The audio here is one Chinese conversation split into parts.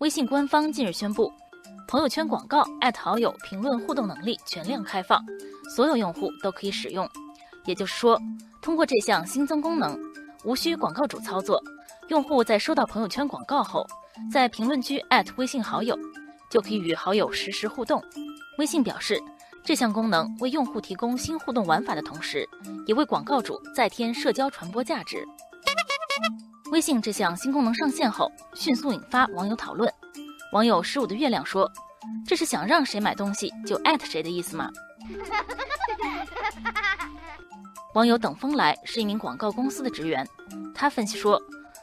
微信官方近日宣布，朋友圈广告艾特好友评论互动能力全量开放，所有用户都可以使用。也就是说，通过这项新增功能，无需广告主操作，用户在收到朋友圈广告后，在评论区艾特微信好友，就可以与好友实时互动。微信表示，这项功能为用户提供新互动玩法的同时，也为广告主再添社交传播价值。微信这项新功能上线后，迅速引发网友讨论。网友十五的月亮说：“这是想让谁买东西就艾特谁的意思吗？” 网友等风来是一名广告公司的职员，他分析说，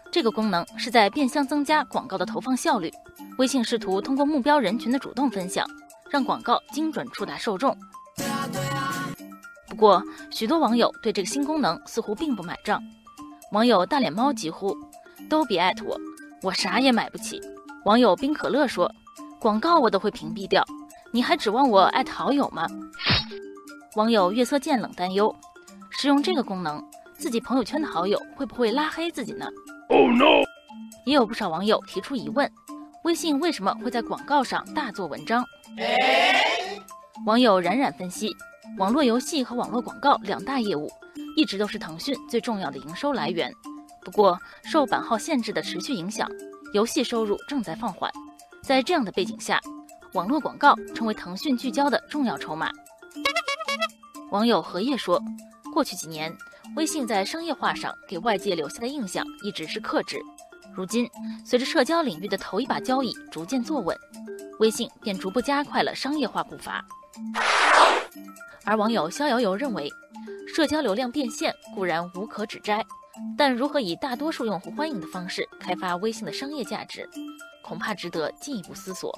这个功能是在变相增加广告的投放效率。微信试图通过目标人群的主动分享，让广告精准触达受众。不过，许多网友对这个新功能似乎并不买账。网友大脸猫疾呼：“都别艾特我，我啥也买不起。”网友冰可乐说：“广告我都会屏蔽掉，你还指望我艾特好友吗？”网友月色渐冷担忧：使用这个功能，自己朋友圈的好友会不会拉黑自己呢？Oh no！也有不少网友提出疑问：微信为什么会在广告上大做文章？网友冉冉分析：网络游戏和网络广告两大业务。一直都是腾讯最重要的营收来源，不过受版号限制的持续影响，游戏收入正在放缓。在这样的背景下，网络广告成为腾讯聚焦的重要筹码。网友荷叶说，过去几年，微信在商业化上给外界留下的印象一直是克制，如今随着社交领域的头一把交椅逐渐坐稳，微信便逐步加快了商业化步伐。而网友逍遥游认为。社交流量变现固然无可指摘，但如何以大多数用户欢迎的方式开发微信的商业价值，恐怕值得进一步思索。